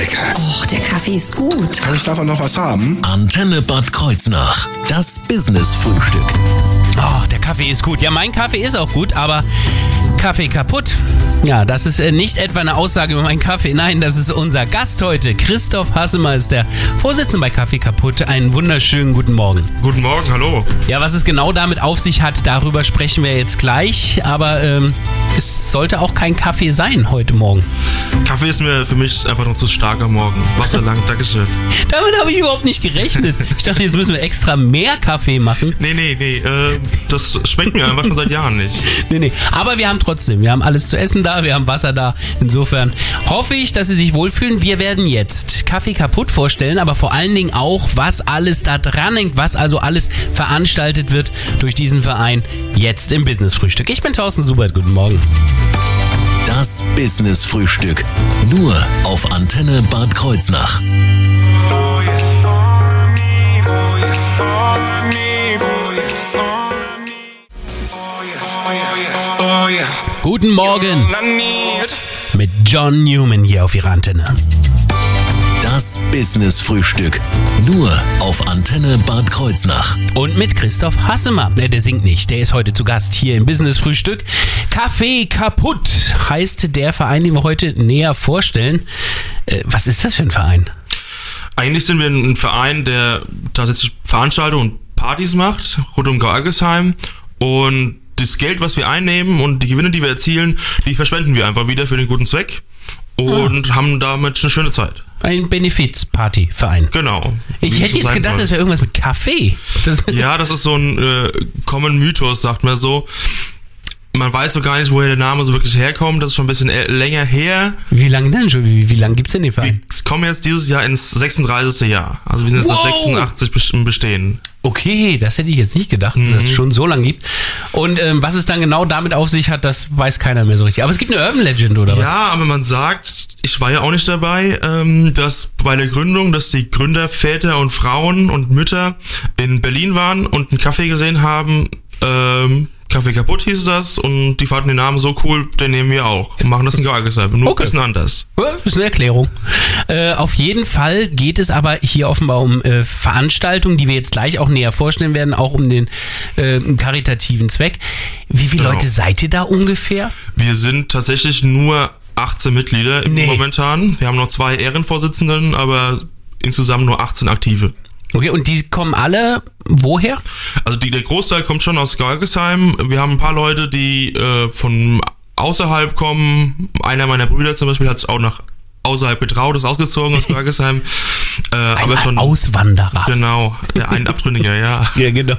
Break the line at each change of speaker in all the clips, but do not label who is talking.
lecker.
Och, der Kaffee ist gut.
Kann ich davon noch was haben?
Antenne Bad Kreuznach. Das Business-Frühstück.
Oh, der Kaffee ist gut. Ja, mein Kaffee ist auch gut, aber Kaffee kaputt. Ja, das ist äh, nicht etwa eine Aussage über meinen Kaffee. Nein, das ist unser Gast heute. Christoph Hassemer ist der Vorsitzende bei Kaffee kaputt. Einen wunderschönen guten Morgen.
Guten Morgen, hallo.
Ja, was es genau damit auf sich hat, darüber sprechen wir jetzt gleich. Aber ähm, es sollte auch kein Kaffee sein heute Morgen.
Kaffee ist mir für mich einfach noch zu stark am Morgen. Wasser lang, Dankeschön.
Damit habe ich überhaupt nicht gerechnet. Ich dachte, jetzt müssen wir extra mehr Kaffee machen.
Nee, nee, nee, äh, das schmeckt mir einfach schon seit Jahren nicht.
Nee, nee. Aber wir haben trotzdem, wir haben alles zu essen da, wir haben Wasser da. Insofern hoffe ich, dass Sie sich wohlfühlen. Wir werden jetzt Kaffee kaputt vorstellen, aber vor allen Dingen auch, was alles da dran hängt, was also alles veranstaltet wird durch diesen Verein jetzt im Business-Frühstück. Ich bin Thorsten Subert, guten Morgen.
Das Business-Frühstück. Nur auf Antenne Bad Kreuznach.
Guten Morgen mit John Newman hier auf Ihrer Antenne.
Das Business-Frühstück. Nur auf Antenne Bad Kreuznach.
Und mit Christoph Hassemer. Ne, der singt nicht, der ist heute zu Gast hier im Business-Frühstück. Kaffee kaputt heißt der Verein, den wir heute näher vorstellen. Äh, was ist das für ein Verein?
Eigentlich sind wir ein Verein, der tatsächlich Veranstaltungen und Partys macht, rund um Georgesheim. Und das Geld, was wir einnehmen und die Gewinne, die wir erzielen, die verschwenden wir einfach wieder für den guten Zweck und haben damit eine schöne Zeit.
Ein Benefiz-Party-Verein.
Genau.
Ich hätte jetzt gedacht,
soll.
das wäre irgendwas mit Kaffee. Das,
Ja, das ist so ein äh, Common Mythos, sagt man so. Man weiß so gar nicht, woher der Name so wirklich herkommt. Das ist schon ein bisschen äh, länger her.
Wie lange denn schon? Wie, wie lange gibt es denn den
Wir
Verein?
kommen jetzt dieses Jahr ins 36. Jahr. Also wir sind jetzt
Wow.
seit 86 bes- im Bestehen.
Okay, das hätte ich jetzt nicht gedacht, dass
Mhm.
es schon so lange gibt. Und ähm, was es dann genau damit auf sich hat, das weiß keiner mehr so richtig. Aber es gibt eine Urban Legend, oder was?
Ja, aber man sagt, ich war ja auch nicht dabei, ähm, dass bei der Gründung, dass die Gründer Väter und Frauen und Mütter in Berlin waren und einen Kaffee gesehen haben. Ähm, Kaffee kaputt hieß das und die fanden den Namen so cool, den nehmen wir auch und machen das in Georgesheim. Nur
Okay.
ein bisschen anders.
Ja, ist eine Erklärung. Äh, auf jeden Fall geht es aber hier offenbar um äh, Veranstaltungen, die wir jetzt gleich auch näher vorstellen werden, auch um den äh, karitativen Zweck. Wie viele
Genau.
Leute seid ihr da ungefähr?
Wir sind tatsächlich nur 18 Mitglieder im
Nee.
momentan. Wir haben noch zwei Ehrenvorsitzenden, aber insgesamt nur 18 aktive.
Okay, und die kommen alle woher?
Also die, der Großteil kommt schon aus Georgesheim. Wir haben ein paar Leute, die äh, von außerhalb kommen. Einer meiner Brüder zum Beispiel hat sich auch nach außerhalb getraut, ist ausgezogen aus Georgesheim. Äh, aber
Ein
schon
Auswanderer.
genau, ein Abtrünniger, ja.
Ja, genau.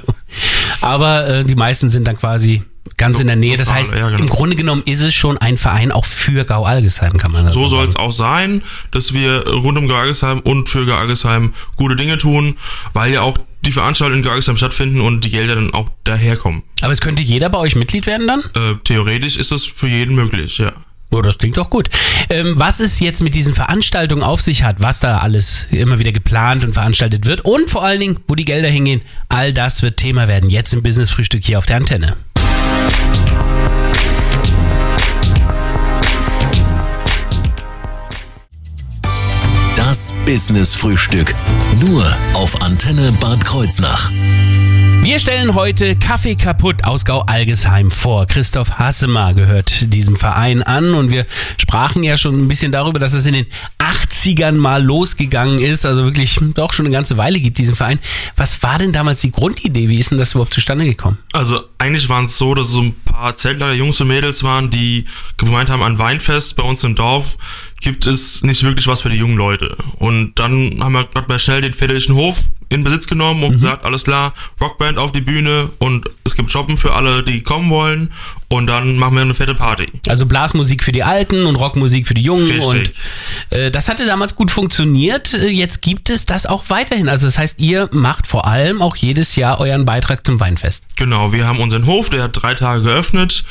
Aber äh, die meisten sind dann quasi ganz in der Nähe. Das heißt,
ja, genau.
im Grunde genommen ist es schon ein Verein auch für Gau-Algesheim, kann man das
So soll
sagen.
es auch sein, dass wir rund um Georgesheim und für Georgesheim gute Dinge tun, weil ja auch die Veranstaltungen in Georgesheim stattfinden und die Gelder dann auch daherkommen.
Aber es könnte jeder bei euch Mitglied werden dann?
Äh, theoretisch ist das für jeden möglich, ja.
Oh, das klingt doch gut. Ähm, was es jetzt mit diesen Veranstaltungen auf sich hat, was da alles immer wieder geplant und veranstaltet wird und vor allen Dingen, wo die Gelder hingehen, all das wird Thema werden jetzt im Business Frühstück hier auf der Antenne.
Das Business-Frühstück. Nur auf Antenne Bad Kreuznach.
Wir stellen heute Kaffee kaputt aus Gau-Algesheim vor. Christoph Hassemer gehört diesem Verein an und wir sprachen ja schon ein bisschen darüber, dass es in den 80ern mal losgegangen ist, also wirklich doch schon eine ganze Weile gibt diesen Verein. Was war denn damals die Grundidee? Wie ist denn das überhaupt zustande gekommen?
Also eigentlich waren es so, dass es so ein paar Zeltlager Jungs und Mädels waren, die gemeint haben, an Weinfest bei uns im Dorf gibt es nicht wirklich was für die jungen Leute. Und dann haben wir gerade mal schnell den väterlichen Hof in Besitz genommen und gesagt, alles klar, Rockband auf die Bühne und es gibt Shoppen für alle, die kommen wollen und dann machen wir eine fette Party.
Also Blasmusik für die Alten und Rockmusik für die Jungen.
Richtig.
Und äh, das hatte damals gut funktioniert. Äh, Jetzt gibt es das auch weiterhin. Also das heißt, ihr macht vor allem auch jedes Jahr euren Beitrag zum Weinfest.
Genau, wir haben unseren Hof, der hat drei Tage geöffnet,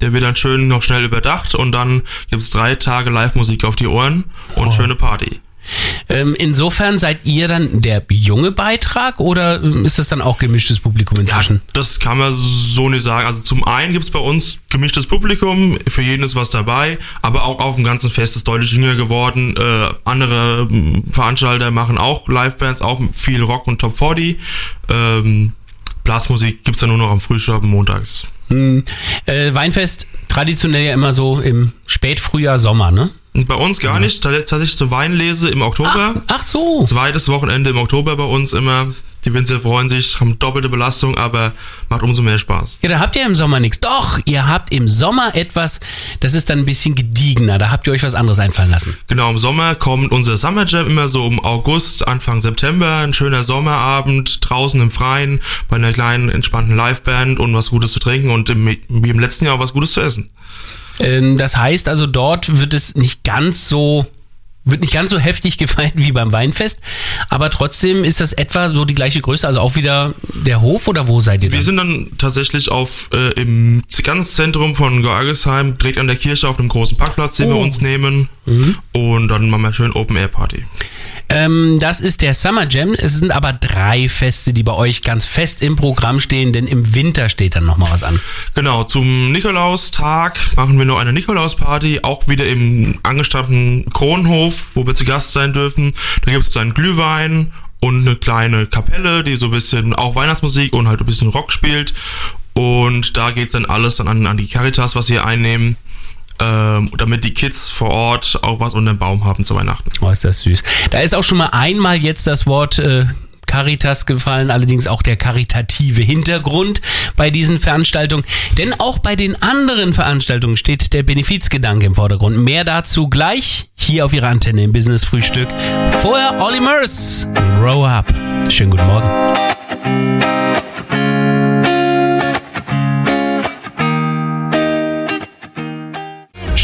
der wird dann schön noch schnell überdacht und dann gibt's drei Tage Live-Musik auf die Ohren und schöne Party.
Ähm, insofern seid ihr dann der junge Beitrag oder ähm, ist das dann auch gemischtes Publikum inzwischen?
Das kann man so nicht sagen. Also zum einen gibt's bei uns gemischtes Publikum, für jeden ist was dabei, aber auch auf dem ganzen Fest ist deutlich jünger geworden. Äh, andere ähm, Veranstalter machen auch Livebands, auch viel Rock und Top 40. Ähm, Blasmusik gibt's ja nur noch am Frühstück montags.
Hm. Äh, Weinfest traditionell ja immer so im Spätfrühjahr, Sommer, ne?
Bei uns gar nicht. Tatsächlich zur Weinlese im Oktober.
Ach, ach so.
Zweites Wochenende im Oktober bei uns immer. Die Winzer freuen sich, haben doppelte Belastung, aber macht umso mehr Spaß.
Ja, da habt ihr im Sommer nichts. Doch, ihr habt im Sommer etwas, das ist dann ein bisschen gediegener. Da habt ihr euch was anderes einfallen lassen.
Genau, im Sommer kommt unser Summer Jam immer so um August, Anfang September. Ein schöner Sommerabend draußen im Freien bei einer kleinen, entspannten Liveband und was Gutes zu trinken und im, wie im letzten Jahr auch was Gutes zu essen.
Ähm, das heißt also, dort wird es nicht ganz so wird nicht ganz so heftig gefeiert wie beim Weinfest, aber trotzdem ist das etwa so die gleiche Größe, also auch wieder der Hof oder wo seid ihr
Wir
dann?
sind dann tatsächlich auf äh, im ganz Zentrum von Georgesheim, direkt an der Kirche auf einem großen Parkplatz, den wir
Oh.
uns nehmen. Und dann machen wir schön Open Air Party.
Ähm, das ist der Summer Jam. Es sind aber drei Feste, die bei euch ganz fest im Programm stehen, denn im Winter steht dann nochmal was an.
Genau, zum Nikolaustag machen wir noch eine Nikolausparty, auch wieder im angestammten Kronenhof, wo wir zu Gast sein dürfen. Da gibt's dann Glühwein und eine kleine Kapelle, die so ein bisschen auch Weihnachtsmusik und halt ein bisschen Rock spielt. Und da geht dann alles dann an, an die Caritas, was wir einnehmen, ähm, damit die Kids vor Ort auch was unter dem Baum haben zu Weihnachten.
Oh, ist das süß. Da ist auch schon mal einmal jetzt das Wort äh, Caritas gefallen, allerdings auch der karitative Hintergrund bei diesen Veranstaltungen. Denn auch bei den anderen Veranstaltungen steht der Benefizgedanke im Vordergrund. Mehr dazu gleich hier auf Ihrer Antenne im Business Frühstück. Vorher Olli Murs, Grow Up. Schönen guten Morgen.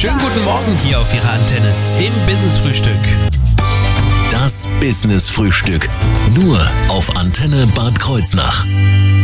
Schönen guten Morgen hier auf Ihrer Antenne im Business Frühstück.
Das Business Frühstück. Nur auf Antenne Bad Kreuznach.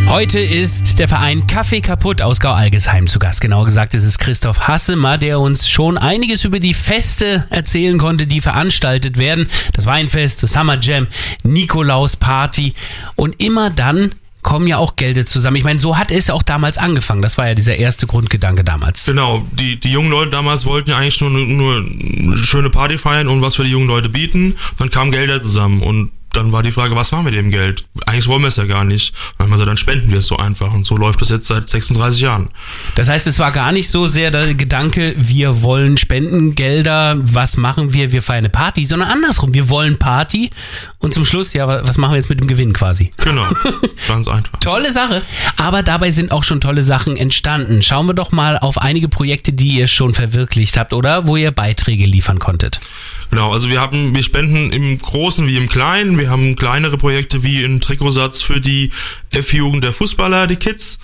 Heute ist der Verein Kaffee kaputt aus Gau-Algesheim zu Gast. Genauer gesagt ist es Christoph Hassemer, der uns schon einiges über die Feste erzählen konnte, die veranstaltet werden. Das Weinfest, das Summer Jam, Nikolaus Party und immer dann kommen ja auch Gelder zusammen. Ich meine, so hat es auch damals angefangen. Das war ja dieser erste Grundgedanke damals.
Genau, die, die jungen Leute damals wollten ja eigentlich nur, nur eine schöne Party feiern und was für die jungen Leute bieten. Dann kamen Gelder zusammen und dann war die Frage, was machen wir mit dem Geld? Eigentlich wollen wir es ja gar nicht. Dann haben wir gesagt, dann spenden wir es so einfach. Und so läuft das jetzt seit 36 Jahren.
Das heißt, es war gar nicht so sehr der Gedanke, wir wollen Spendengelder, was machen wir, wir feiern eine Party, sondern andersrum, wir wollen Party und zum Schluss, ja, was machen wir jetzt mit dem Gewinn quasi?
Genau, ganz einfach.
Tolle Sache, aber dabei sind auch schon tolle Sachen entstanden. Schauen wir doch mal auf einige Projekte, die ihr schon verwirklicht habt oder wo ihr Beiträge liefern konntet.
Genau, also wir haben, wir spenden im Großen wie im Kleinen. Wir haben kleinere Projekte wie einen Trikotsatz für die F-Jugend der Fußballer, die Kids,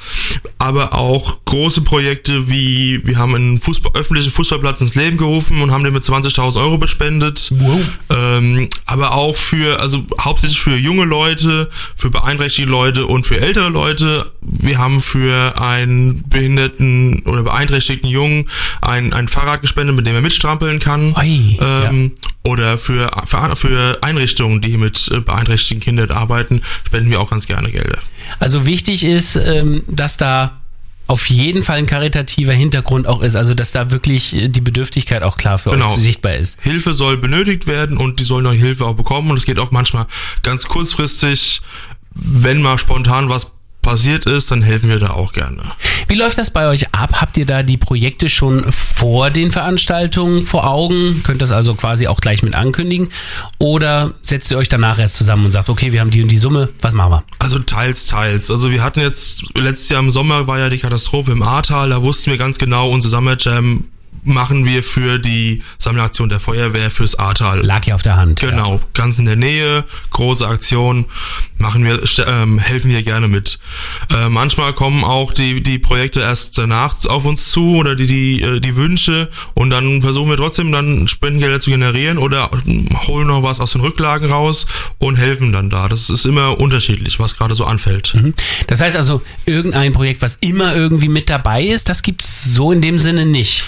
aber auch große Projekte wie, wir haben einen Fußball, öffentlichen Fußballplatz ins Leben gerufen und haben den mit 20.000 Euro bespendet.
Wow.
Ähm, aber auch für, also hauptsächlich für junge Leute, für beeinträchtigte Leute und für ältere Leute. Wir haben für einen behinderten oder beeinträchtigten Jungen ein, ein Fahrrad gespendet, mit dem er mitstrampeln kann.
Ui,
ähm, Oder für, für, Einrichtungen, die mit äh, beeinträchtigten Kindern arbeiten, spenden wir auch ganz gerne Gelder.
Also wichtig ist, ähm, dass da auf jeden Fall ein karitativer Hintergrund auch ist, also dass da wirklich äh, die Bedürftigkeit auch klar für
Genau.
euch sichtbar ist.
Hilfe soll benötigt werden und die sollen auch Hilfe auch bekommen und es geht auch manchmal ganz kurzfristig, wenn mal spontan was passiert ist, dann helfen wir da auch gerne.
Wie läuft das bei euch ab? Habt ihr da die Projekte schon vor den Veranstaltungen vor Augen? Könnt das also quasi auch gleich mit ankündigen? Oder setzt ihr euch danach erst zusammen und sagt, okay, wir haben die und die Summe, was machen wir?
Also teils, teils. Also wir hatten jetzt, letztes Jahr im Sommer war ja die Katastrophe im Ahrtal, da wussten wir ganz genau, unser Summer Jam machen wir für die Sammelaktion der Feuerwehr fürs Ahrtal.
Lag ja auf der Hand.
Genau, ganz in der Nähe, große Aktion, machen wir, ähm, helfen wir gerne mit. Äh, manchmal kommen auch die, die Projekte erst danach auf uns zu oder die, die, äh, die Wünsche und dann versuchen wir trotzdem dann Spendengelder zu generieren oder ähm, holen noch was aus den Rücklagen raus und helfen dann da. Das ist immer unterschiedlich, was gerade so anfällt.
Ja. Das heißt also, irgendein Projekt, was immer irgendwie mit dabei ist, das gibt's so in dem Sinne nicht.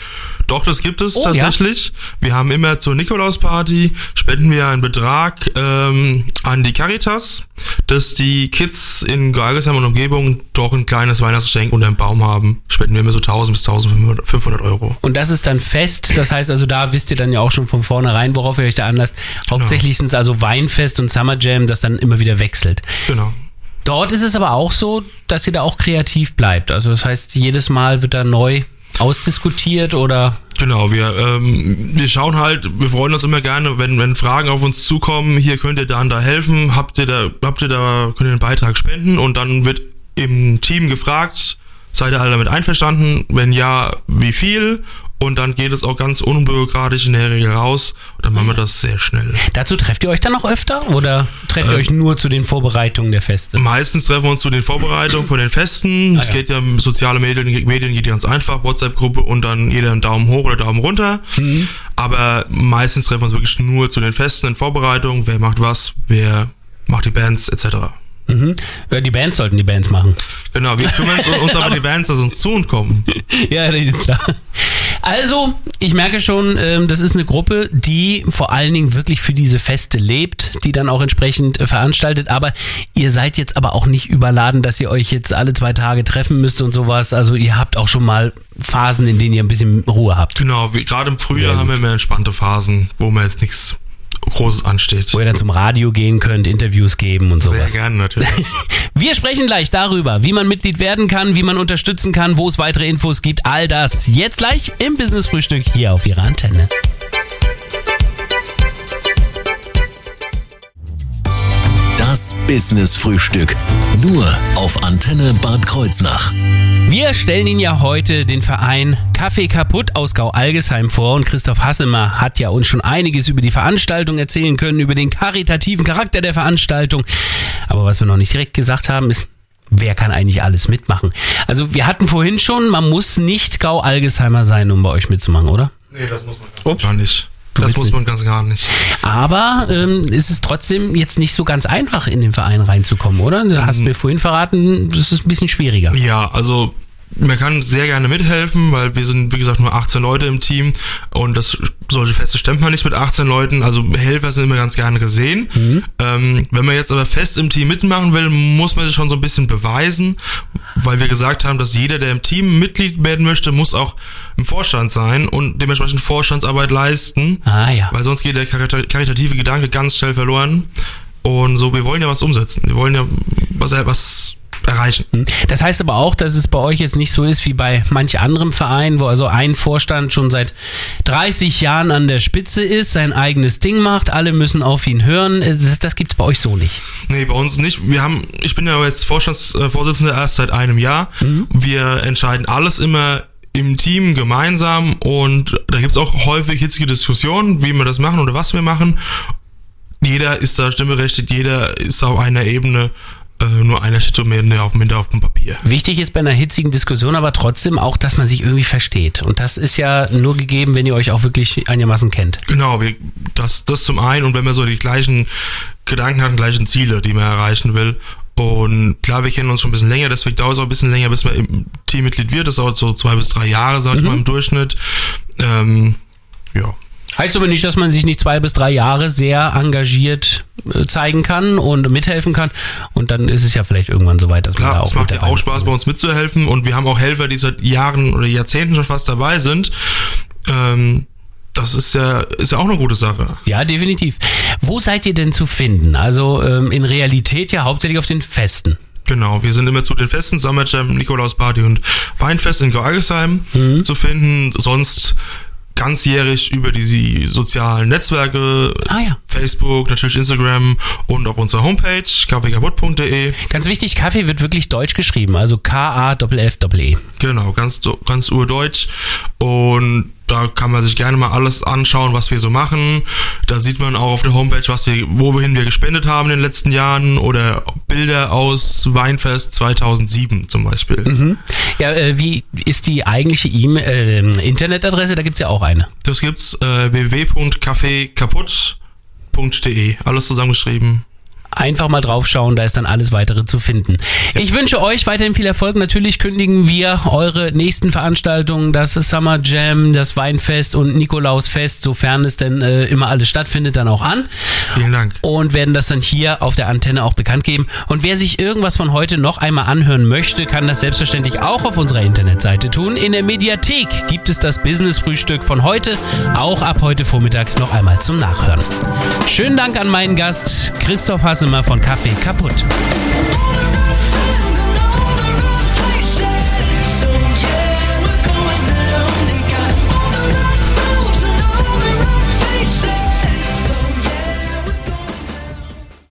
Doch, das gibt es
Oh,
tatsächlich. Wir haben immer zur Nikolausparty spenden wir einen Betrag ähm, an die Caritas, dass die Kids in Georgesheim und Umgebung doch ein kleines Weihnachtsgeschenk unter dem Baum haben. Spenden wir immer so 1000 bis 1500 Euro.
Und das ist dann fest, das heißt also, da wisst ihr dann ja auch schon von vornherein, worauf ihr euch da anlasst. Hauptsächlich sind es also Weinfest und Summer Jam, das dann immer wieder wechselt.
Genau.
Dort ist es aber auch so, dass ihr da auch kreativ bleibt. Also das heißt, jedes Mal wird da neu ausdiskutiert oder
Genau, wir, ähm, wir schauen halt, wir freuen uns immer gerne, wenn, wenn Fragen auf uns zukommen, hier könnt ihr da und da helfen, habt ihr da, habt ihr da, könnt ihr einen Beitrag spenden und dann wird im Team gefragt, seid ihr alle damit einverstanden? Wenn ja, wie viel? Und dann geht es auch ganz unbürokratisch in der Regel raus und dann machen wir das sehr schnell.
dazu trefft ihr euch dann noch öfter oder trefft ihr
Ähm,
euch nur zu den Vorbereitungen der Feste?
Meistens treffen wir uns zu den Vorbereitungen von den Festen.
Ah,
es
ja.
geht ja, soziale Medien, Medien geht ganz einfach, WhatsApp-Gruppe und dann jeder einen Daumen hoch oder Daumen runter.
Mhm.
Aber meistens treffen wir uns wirklich nur zu den Festen in Vorbereitung. Wer macht was, wer macht die Bands etc.
Mhm. Die Bands sollten die Bands machen.
Genau, wir kümmern uns, uns aber die Bands, dass uns zu uns kommen.
ja, das ist klar. Also, ich merke schon, ähm, das ist eine Gruppe, die vor allen Dingen wirklich für diese Feste lebt, die dann auch entsprechend äh, veranstaltet. Aber ihr seid jetzt aber auch nicht überladen, dass ihr euch jetzt alle zwei Tage treffen müsst und sowas. Also, ihr habt auch schon mal Phasen, in denen ihr ein bisschen Ruhe habt.
Genau, wie, gerade im Frühjahr haben wir mehr entspannte Phasen, wo mir jetzt nichts Großes ansteht.
Wo ihr dann zum Radio gehen könnt, Interviews geben und
Sehr
sowas.
gerne natürlich.
Wir sprechen gleich darüber, wie man Mitglied werden kann, wie man unterstützen kann, wo es weitere Infos gibt. All das jetzt gleich im Business Frühstück hier auf Ihrer Antenne.
Business Frühstück. Nur auf Antenne Bad Kreuznach.
Wir stellen Ihnen ja heute den Verein Kaffee kaputt aus Gau-Algesheim vor und Christoph Hassemer hat ja uns schon einiges über die Veranstaltung erzählen können, über den karitativen Charakter der Veranstaltung. Aber was wir noch nicht direkt gesagt haben, ist, wer kann eigentlich alles mitmachen? Also wir hatten vorhin schon, man muss nicht Gau-Algesheimer sein, um bei euch mitzumachen, oder?
nee, das muss man gar nicht. Das muss man ganz gar nicht.
Aber ähm, es ist trotzdem jetzt nicht so ganz einfach, in den Verein reinzukommen, oder? Du hast mir vorhin verraten, das ist ein bisschen schwieriger.
Ja, also man kann sehr gerne mithelfen, weil wir sind, wie gesagt, nur 18 Leute im Team und das solche Feste stemmt man nicht mit 18 Leuten. Also Helfer sind immer ganz gerne gesehen. Ähm, wenn man jetzt aber fest im Team mitmachen will, muss man sich schon so ein bisschen beweisen, weil wir gesagt haben, dass jeder, der im Team Mitglied werden möchte, muss auch im Vorstand sein und dementsprechend Vorstandsarbeit leisten,
Ah ja.
weil sonst geht der karita- karitative Gedanke ganz schnell verloren. Und so, wir wollen ja was umsetzen. Wir wollen ja was, was erreichen.
Das heißt aber auch, dass es bei euch jetzt nicht so ist wie bei manch anderem Verein, wo also ein Vorstand schon seit 30 Jahren an der Spitze ist, sein eigenes Ding macht, alle müssen auf ihn hören. Äh, Das, das gibt's bei euch so nicht.
Nee, bei uns nicht. Wir haben, ich bin ja jetzt Vorstandsvorsitzender erst seit einem Jahr. Wir entscheiden alles immer im Team gemeinsam und da gibt's auch häufig hitzige Diskussionen, wie wir das machen oder was wir machen. Jeder ist da stimmberechtigt, jeder ist auf einer Ebene, äh, nur einer steht so mehr auf, minder auf dem Papier.
Wichtig ist bei einer hitzigen Diskussion aber trotzdem auch, dass man sich irgendwie versteht. Und das ist ja nur gegeben, wenn ihr euch auch wirklich einigermaßen kennt.
Genau, wir, das, das zum einen und wenn man so die gleichen Gedanken hat, die gleichen Ziele, die man erreichen will. Und klar, wir kennen uns schon ein bisschen länger, deswegen dauert es auch ein bisschen länger, bis man im Teammitglied wird. Das dauert so zwei bis drei Jahre, sag ich mal, im Durchschnitt. Ähm, ja.
Heißt aber nicht, dass man sich nicht zwei bis drei Jahre sehr engagiert äh, zeigen kann und mithelfen kann. Und dann ist es ja vielleicht irgendwann so weit, dass man da
Klar,
auch
es macht ja auch. Spaß, bei uns mitzuhelfen. Und wir haben auch Helfer, die seit Jahren oder Jahrzehnten schon fast dabei sind. Ähm, das ist ja, ist ja auch eine gute Sache.
Ja, definitiv. Wo seid ihr denn zu finden? Also ähm, in Realität ja hauptsächlich auf den Festen.
Genau, wir sind immer zu den Festen, Summer Jam, Nikolausparty und Weinfest in Georgesheim
Mhm.
zu finden. Sonst ganzjährig über die sozialen Netzwerke,
Ah ja.
Facebook, natürlich Instagram und auf unserer Homepage kaffeekaputt.de.
Ganz wichtig, Kaffee wird wirklich deutsch geschrieben, also K-A-F-F-E.
Genau, ganz, ganz urdeutsch. Und da kann man sich gerne mal alles anschauen, was wir so machen. Da sieht man auch auf der Homepage, was wir, wohin wir gespendet haben in den letzten Jahren oder Bilder aus Weinfest 2007 zum Beispiel.
Ja, äh, wie ist die eigentliche E-Mail, äh, Internetadresse? Da gibt's ja auch eine.
Das gibt's äh, www.kaffeekaputt.de. Alles zusammengeschrieben.
Einfach mal draufschauen, da ist dann alles weitere zu finden. Ich wünsche euch weiterhin viel Erfolg. Natürlich kündigen wir eure nächsten Veranstaltungen, das Summer Jam, das Weinfest und Nikolausfest, sofern es denn äh, immer alles stattfindet, dann auch an.
Vielen Dank.
Und werden das dann hier auf der Antenne auch bekannt geben. Und wer sich irgendwas von heute noch einmal anhören möchte, kann das selbstverständlich auch auf unserer Internetseite tun. In der Mediathek gibt es das Business-Frühstück von heute, auch ab heute Vormittag noch einmal zum Nachhören. Schönen Dank an meinen Gast Christoph Hassemer von Kaffee kaputt.